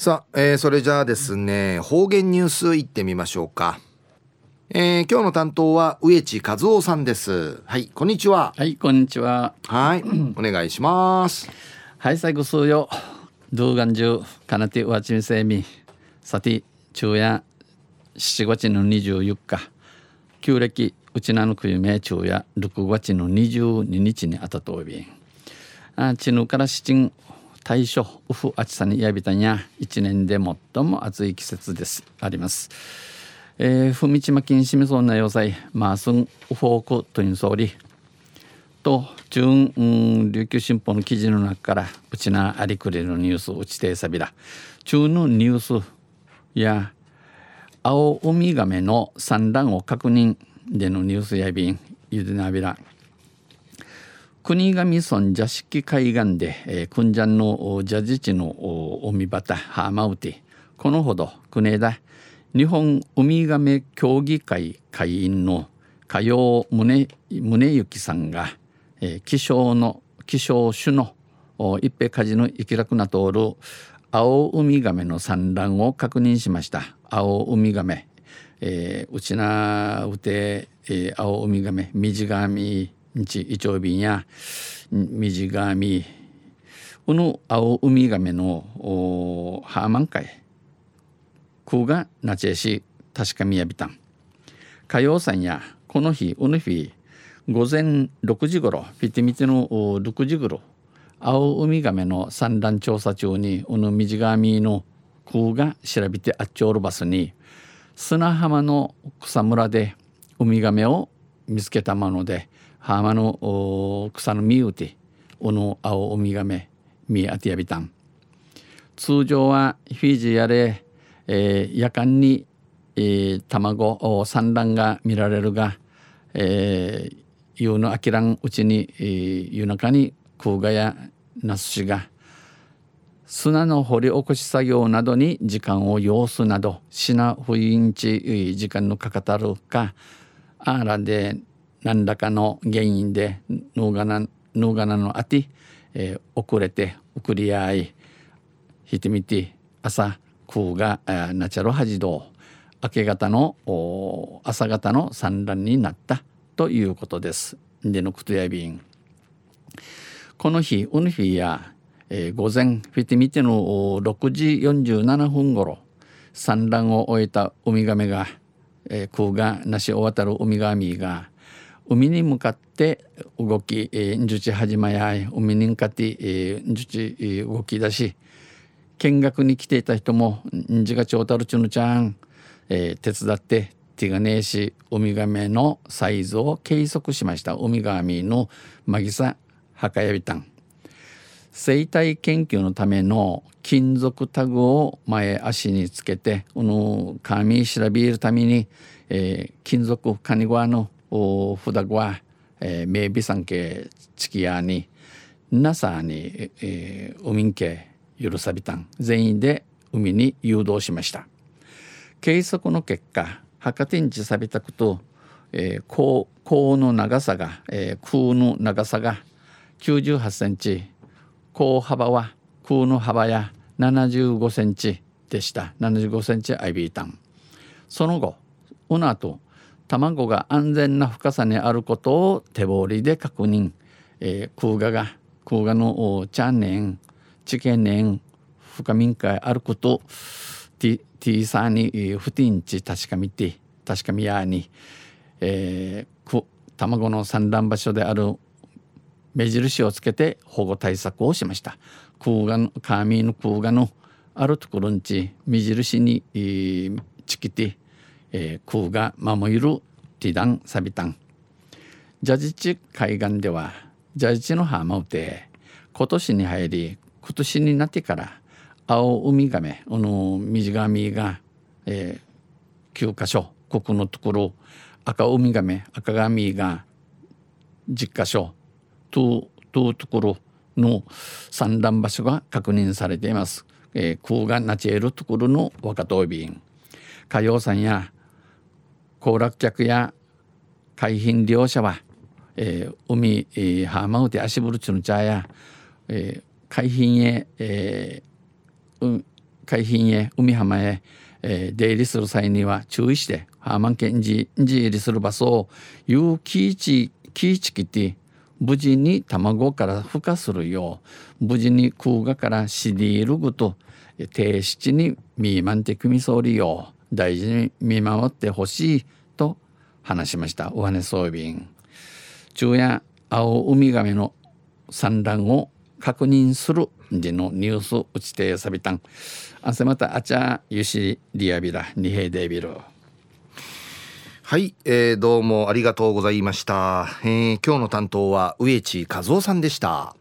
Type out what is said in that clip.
さあ、えー、それじゃあですね方言ニュースいってみましょうか、えー、今日の担当は植地和夫さんです。はいこんにちは。はいこんにちは。はい お願いします。はい最後数よ。動画中かなてわちみせみさて昼夜7月の24日。旧暦うちなのくゆめ昼夜6月の22日にあたとびあちぬから七ん大暑ウフ暑さにやびたにゃ一年で最も暑い季節です。あります。えー、ふみちまきんしみそうな要塞マースンウフォークという総理と中、うん、琉球新報の記事の中からうちなありくれるニュースうちてさびら中のニュースや青ウミガメの産卵を確認でのニュースやびんゆでなびら。国頭村座敷海岸で、えー、君山の蛇自地の海端ハーマウティこのほど国枝。日本ウミガメ協議会会員の加陽宗宗行さんが、えー、気象の気象種の一平火事の生き楽な通る青ウミガメの産卵を確認しました。青ウミガメ、えー、うちなうて、えー、青ウミガメミジガミ日イチョウビンやミジガミこの青ウミガメのハーマン会。空がなちえし確かみやびたん。火曜さんやこの日うぬ日午前6時ごろフィティミテの6時ごろ青ウミガメの産卵調査中にうぬみじがみの空が調べてあっちょるバスに砂浜の草むらでウミガメを見つけたもので浜の草の実うておの青ウミガメ見あてやびたん通常はフィジーやれ、えー、夜間に、えー、卵産卵が見られるが、えー、夕のあきらんうちに、えー、夜中に空ガやナスシが砂の掘り起こし作業などに時間を要すなどしな不意ち時間のかかたるかあらで何らかの原因で脳がな脳がなのあて、えー、遅れて送り合いひてみて朝空がナチャロハジド明け方の朝方の産卵になったということです。でのことやびん。この日ウヌフィや、えー、午前フィティミテの6時47分ごろ産卵を終えたウミガメが、えー、空がなし終わたるウミガミが海に向かって動き、えー、樹地始まや海に向かって、えー、樹地、えー、動き出し見学に来ていた人もんじがちょうたるちゅぬちゃん、えー、手伝って手がねえしウミガメのサイズを計測しました。ウミガメのマギサハカヤビタン。生態研究のための金属タグを前足につけてこの紙調べるために、えー、金属カニゴアのおふだは、えー、名備産系チキヤになさに、えー、海んけ許さびたん全員で海に誘導しました計測の結果博天地さびたくと、えー、高高の長さが、えー、空の長さが98センチ高幅は空の幅や75センチでした75センチアイビータンその後この後卵が安全な深さにあることを手彫りで確認、えー、空ガが空ガのチャンネンチケネン深みんかあることティティーサーに不ティンチ確かめて確かみやに、えー、卵の産卵場所である目印をつけて保護対策をしました。空ガのカーミーの空ガのあるところにち目印に、えー、チキティえー、空が守るティダンサビタンジャジチ海岸ではジャジチの浜うて今年に入り今年になってから青ウミガメこの水上が、えー、9箇所ここのところ赤ウミガメ赤ガミが10箇所ととところの産卵場所が確認されています。えー、空がなちえるところの若とびん火曜さんや行楽客や海浜利用者は、えー、海、えー、浜うて足ぶるちの茶や、えー、海浜へ、えー、うん海浜へ海浜へ、えー、出入りする際には注意してハーマンケンジ入りする場所を有機地キチキティ無事に卵から孵化するよう無事に空ガからシディールグと低質にミーマンテクミソリよう。大事に見守ってほしいと話しました。お金装備昼夜青ウミガメの産卵を確認するでのニュース打ちてさびたんあせまたあちゃゆしリアビラ二平デビル。はい、えー、どうもありがとうございました、えー、今日の担当は植地和夫さんでした。